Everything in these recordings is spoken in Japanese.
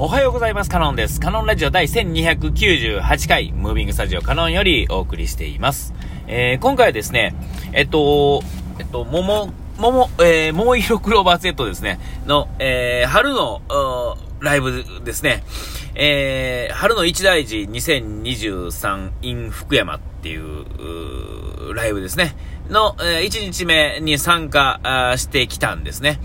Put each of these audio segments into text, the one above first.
おはようございます。カノンです。カノンラジオ第1298回、ムービングスタジオカノンよりお送りしています。えー、今回はですね、えっと、えっと、桃、桃、えー、桃色クローバー Z ですね、の、えー、春の、ライブですね、えー、春の一大事2023 in 福山っていう、うライブですね、の、えー、1日目に参加してきたんですね。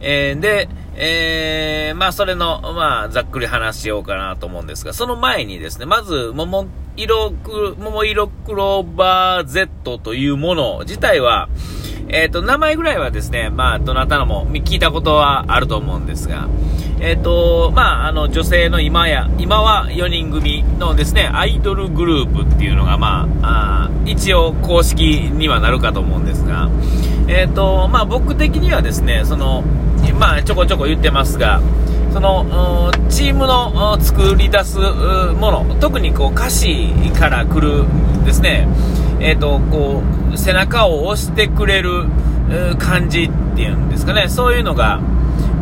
えー、で、えー、まあ、それの、まあ、ざっくり話しようかなと思うんですが、その前にですね、まず、桃色ク、桃色クローバー Z というもの自体は、えっ、ー、と、名前ぐらいはですね、まあ、どなたのも聞いたことはあると思うんですが、えっ、ー、と、まあ、あの、女性の今や、今は4人組のですね、アイドルグループっていうのが、まあ、あ一応公式にはなるかと思うんですが、えっ、ー、と、まあ、僕的にはですね、その、まあ、ちょこちょこ言ってますが、その、チームの作り出すもの、特にこう歌詞から来るですね、えっ、ー、と、こう、背中を押してくれる感じっていうんですかね、そういうのが、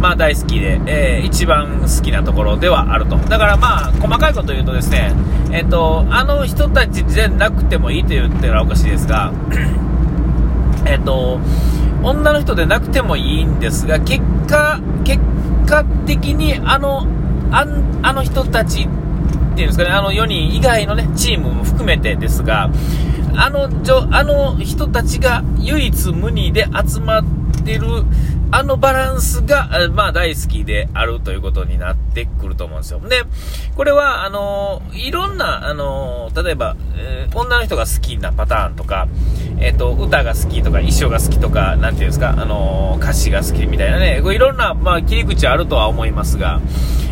まあ大好きで、えー、一番好きなところではあると。だからまあ、細かいこと言うとですね、えっ、ー、と、あの人たちじゃなくてもいいと言ってらおかしいですが、えっと、女の人でなくてもいいんですが、結果、結果的にあの、ああの人たちっていうんですかね、あの4人以外のね、チームも含めてですが、あの、あの人たちが唯一無二で集まってる、あのバランスが、まあ大好きであるということになってくると思うんですよ。で、これは、あの、いろんな、あの、例えば、えー、女の人が好きなパターンとか、えっ、ー、と、歌が好きとか、衣装が好きとか、なんていうんですか、あの、歌詞が好きみたいなね、いろんな、まあ、切り口あるとは思いますが、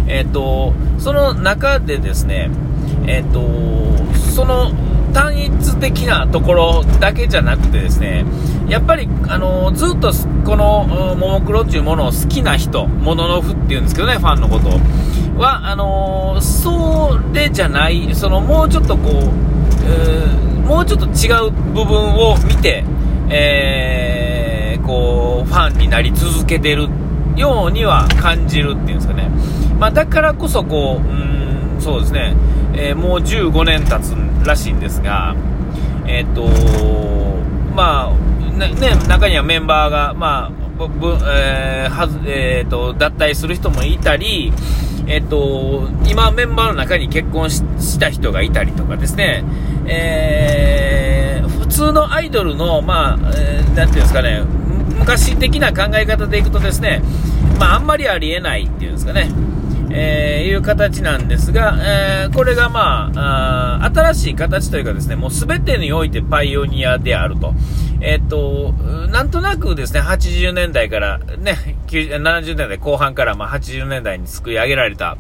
えっ、ー、と、その中でですね、えっ、と、その、単一的なところだけじゃなくてですね、やっぱり、あのずっとこの、ももクロっていうものを好きな人、もののふっていうんですけどね、ファンのことは、あのそれじゃない、その、もうちょっとこう、えー、もうちょっと違う部分を見て、えー、こう、ファンになり続けてるようには感じるっていうんですかね。まあ、だからこそ、こう、うん、そうですね、えー、もう15年経つらしいんですが、えっ、とまあ、ね、中にはメンバーが、まあ、えーはえーと、脱退する人もいたり、えーと、今メンバーの中に結婚した人がいたりとかですね、えー、普通のアイドルの、まえー、ていうんですかね、昔的な考え方でいくとですね、まあ、あんまりありえないっていうんですかね、えー、いう形なんですが、えー、これがまああ新しい形というかですね、もう全てにおいてパイオニアであると。えっ、と、なんとなくですね、80年代からね、70年代後半からまあ80年代に作り上げられた、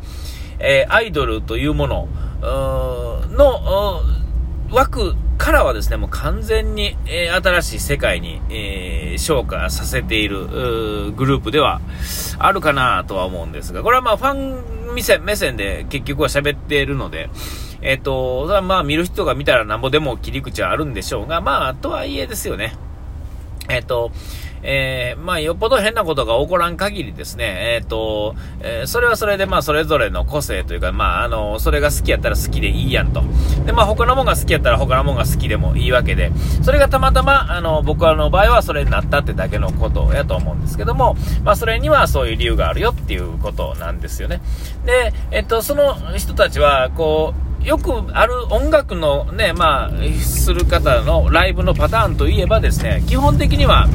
えー、アイドルというものの枠からはですね、もう完全に、えー、新しい世界に、えー、昇華させているグループではあるかなとは思うんですが、これはまあファン目線目線で結局は喋っているので、えっ、ー、と、まあ見る人が見たらなんぼでも切り口はあるんでしょうが、まあ、とはいえですよね。えっ、と、えー、まあ、よっぽど変なことが起こらん限りですね、えっ、ー、と、えー、それはそれで、まあ、それぞれの個性というか、まあ、あの、それが好きやったら好きでいいやんと。で、まあ、他のもんが好きやったら他のもんが好きでもいいわけで、それがたまたま、あの、僕の場合はそれになったってだけのことやと思うんですけども、まあ、それにはそういう理由があるよっていうことなんですよね。で、えっ、と、その人たちは、こう、よくある音楽のね、まあ、する方のライブのパターンといえばですね、基本的には、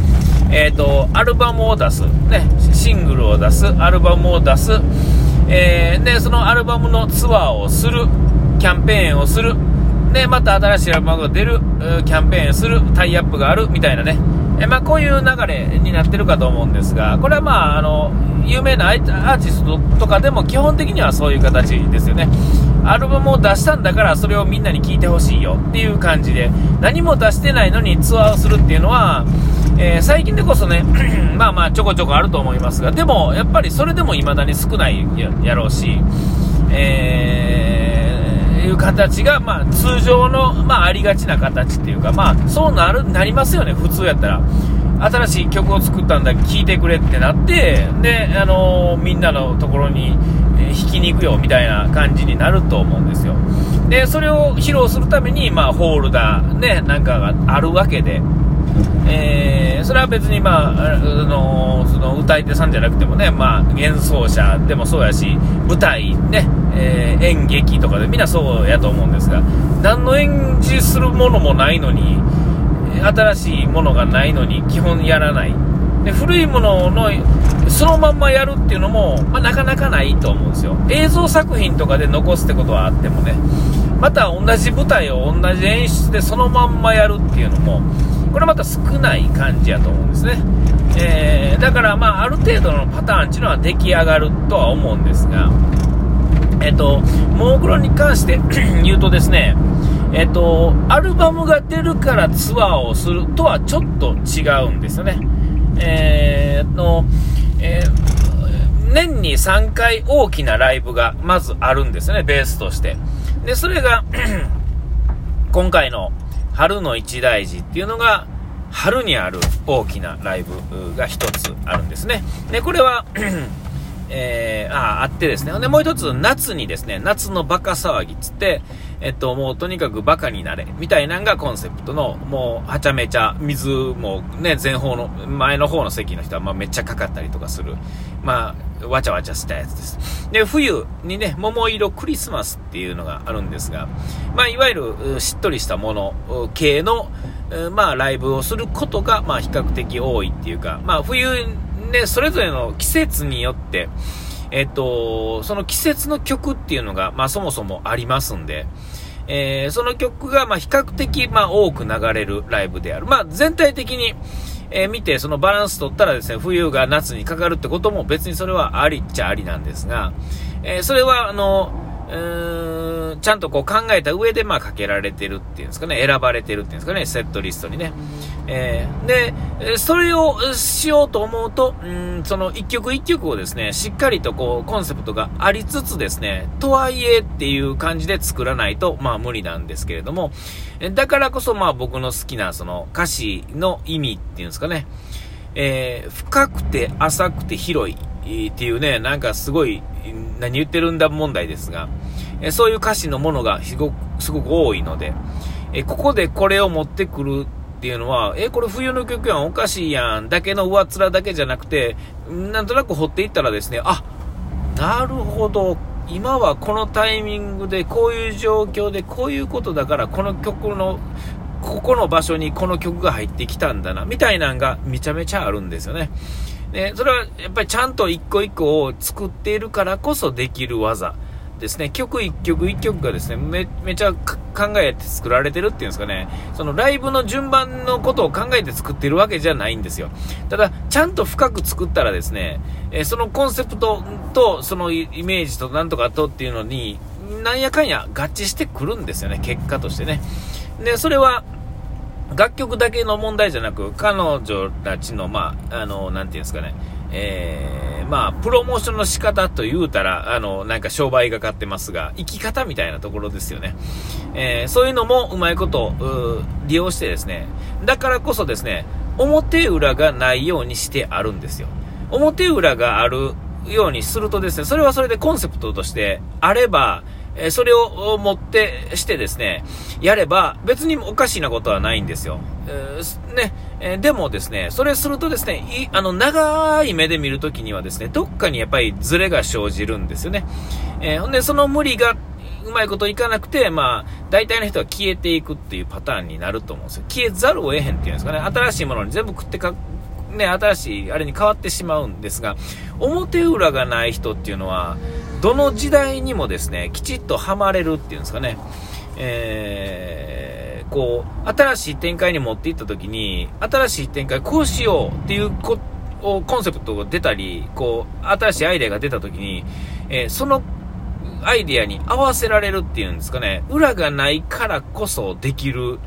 え、ー、と、アルバムを出す、ね、シングルを出す、アルバムを出す、えー、で、そのアルバムのツアーをする、キャンペーンをする、で、また新しいアルバムが出る、キャンペーンする、タイアップがある、みたいなね、えまあ、こういう流れになってるかと思うんですが、これはまあ、あの、有名なアーティストとかでも基本的にはそういう形ですよね。アルバムを出したんだからそれをみんなに聴いてほしいよっていう感じで、何も出してないのにツアーをするっていうのは、えー、最近でこそね、まあまあちょこちょこあると思いますが、でもやっぱりそれでも未だに少ないやろうし、えー、いう形が、まあ、通常の、まあ、ありがちな形っていうか、まあ、そうなる、なりますよね、普通やったら。新しい曲を作ったんだ、聴いてくれってなって、で、あのー、みんなのところに、え弾きに行くよみたいな感じになると思うんですよ。で、それを披露するために、まあ、ホールだ、ね、なんかがあるわけで、えー、それは別に、まあ、あのその歌い手さんじゃなくてもね、まあ、演奏者でもそうやし、舞台、ね、えー、演劇とかでみんなそうやと思うんですが、何の演じするものもないのに、新しいものがないのに基本やらない。で古いもののそのまんまやるっていうのも、まあ、なかなかないと思うんですよ。映像作品とかで残すってことはあってもね、また同じ舞台を同じ演出でそのまんまやるっていうのも、これまた少ない感じやと思うんですね。えー、だからまあある程度のパターンっていうのは出来上がるとは思うんですが、えっと、モーグロに関して 言うとですね、えっと、アルバムが出るからツアーをするとはちょっと違うんですよね。えー、の、え、年に3回大きなライブがまずあるんですね、ベースとして。で、それが 今回の春の一大事っていうのが、春にある大きなライブが一つあるんですね。で、これはえー、ああってですね。で、もう一つ、夏にですね、夏のバカ騒ぎつって、えっと、もうとにかくバカになれ、みたいなんがコンセプトの、もう、はちゃめちゃ、水もね、前方の、前の方の席の人は、まあ、めっちゃかかったりとかする。まあ、わちゃわちゃしたやつです。で、冬にね、桃色クリスマスっていうのがあるんですが、まあ、いわゆる、しっとりしたもの系の、まあ、ライブをすることが、まあ、比較的多いっていうか、まあ、冬で、それぞれの季節によって、えっと、その季節の曲っていうのが、まあそもそもありますんで、えー、その曲が、まあ比較的、まあ多く流れるライブである。まあ全体的に、えー、見て、そのバランス取ったらですね、冬が夏にかかるってことも別にそれはありっちゃありなんですが、えー、それは、あの、うーん、ちゃんとこう考えた上で、まあ、かけられてるっていうんですかね、選ばれてるっていうんですかね、セットリストにね。えー、で、それをしようと思うと、うん、その一曲一曲をですね、しっかりとこう、コンセプトがありつつですね、とはいえっていう感じで作らないと、まあ無理なんですけれども、だからこそまあ僕の好きなその歌詞の意味っていうんですかね、えー、深くて浅くて広い。っていうね、なんかすごい、何言ってるんだ問題ですが、えそういう歌詞のものがすごくすごく多いので、えここでこれを持ってくるっていうのは、え、これ冬の曲やん、おかしいやん、だけの上っ面だけじゃなくて、なんとなく掘っていったらですね、あ、なるほど、今はこのタイミングで、こういう状況で、こういうことだから、この曲の、ここの場所にこの曲が入ってきたんだな、みたいなんがめちゃめちゃあるんですよね。で、それはやっぱりちゃんと一個一個を作っているからこそできる技ですね。曲一曲一曲がですね、め、めちゃ考えて作られてるっていうんですかね。そのライブの順番のことを考えて作ってるわけじゃないんですよ。ただ、ちゃんと深く作ったらですね、えそのコンセプトと、そのイメージとなんとかとっていうのに、なんやかんや合致してくるんですよね、結果としてね。で、それは、楽曲だけの問題じゃなく、彼女たちの、まあ、あの、なんていうんですかね、えー、まあ、プロモーションの仕方と言うたら、あの、なんか商売がかってますが、生き方みたいなところですよね。えー、そういうのもうまいこと利用してですね、だからこそですね、表裏がないようにしてあるんですよ。表裏があるようにするとですね、それはそれでコンセプトとしてあれば、えそれを持ってしてですね、やれば別におかしなことはないんですよ。えー、ね、えでもですね、それするとですね、いあの、長い目で見るときにはですね、どっかにやっぱりズレが生じるんですよね。えー、ほんで、その無理がうまいこといかなくて、まあ、大体の人は消えていくっていうパターンになると思うんですよ。消えざるを得へんっていうんですかね。新しいものに全部食ってか、ね、新しいあれに変わってしまうんですが、表裏がない人っていうのは、どの時代にもですね、きちっとはまれるっていうんですかね、えー、こう、新しい展開に持っていった時に、新しい展開こうしようっていうこコンセプトが出たり、こう、新しいアイデアが出た時に、えー、そのアイデアに合わせられるっていうんですかね、裏がないからこそできる、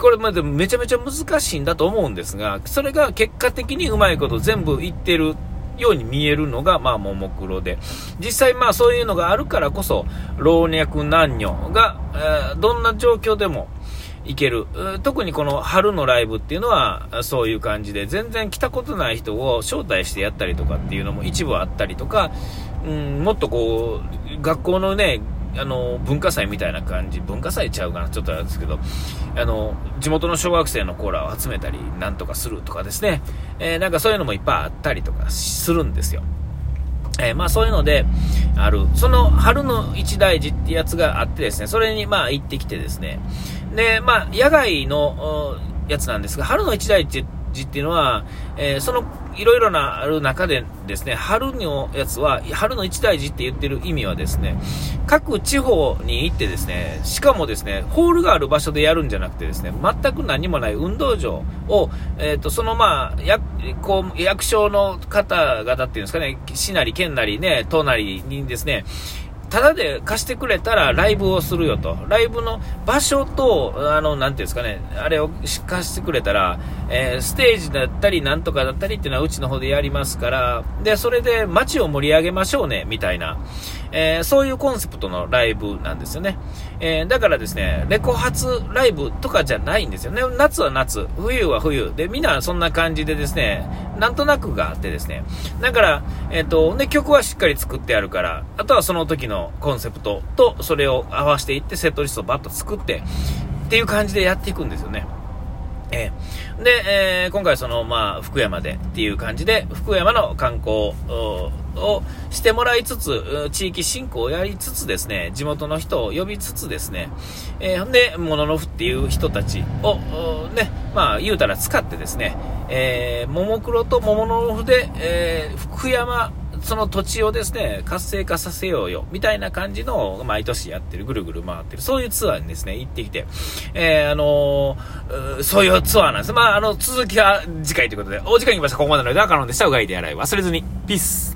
これまでめちゃめちゃ難しいんだと思うんですが、それが結果的にうまいこと全部いってる。ように見えるのが、まあ、ももクロで。実際、まあ、そういうのがあるからこそ、老若男女が、えー、どんな状況でも、いける。特にこの春のライブっていうのはそういう感じで、全然来たことない人を招待してやったりとかっていうのも一部あったりとか、うん、もっとこう、学校のね、あの、文化祭みたいな感じ、文化祭ちゃうかな、ちょっとあれですけど、あの、地元の小学生のコーラを集めたり、なんとかするとかですね、えー、なんかそういうのもいっぱいあったりとかするんですよ。えー、まあそういうので、ある、その春の一大事ってやつがあってですね、それにまあ行ってきてですね、で、まあ野外のやつなんですが、春の一大事っていうのは、えー、そのいろいろなある中でですね、春のやつは、春の一大事って言ってる意味はですね、各地方に行ってですね、しかもですね、ホールがある場所でやるんじゃなくてですね、全く何もない運動場を、えっ、ー、と、そのまあ、や、こう、役所の方々っていうんですかね、市なり県なりね、都なりにですね、ただで貸してくれたらライブをするよと。ライブの場所と、あの、なんていうんですかね、あれを貸してくれたら、えー、ステージだったり、なんとかだったりっていうのはうちの方でやりますから、で、それで街を盛り上げましょうね、みたいな。えー、そういうコンセプトのライブなんですよね。えー、だからですね、レコ発ライブとかじゃないんですよね。夏は夏、冬は冬。で、みんなそんな感じでですね、なんとなくがあってですね。だから、えっ、ー、と、ね、曲はしっかり作ってあるから、あとはその時のコンセプトと、それを合わせていって、セットリストをバッと作って、っていう感じでやっていくんですよね。えー、で、えー、今回その、まあ、福山でっていう感じで、福山の観光をしてもらいつつ、地域振興をやりつつですね、地元の人を呼びつつですね、えー、で、モノノフっていう人たちを、ね、まあ、言うたら使ってですね、えー、ももクロとモノノフで、えー、福山その土地をですね、活性化させようよ、みたいな感じの、毎年やってる、ぐるぐる回ってる、そういうツアーにですね、行ってきて、えー、あのー、そういうツアーなんです。まあ、あの、続きは次回ということで、お時間に来ました。ここまでの間はカノンでした。うがいで洗い忘れずに。ピース。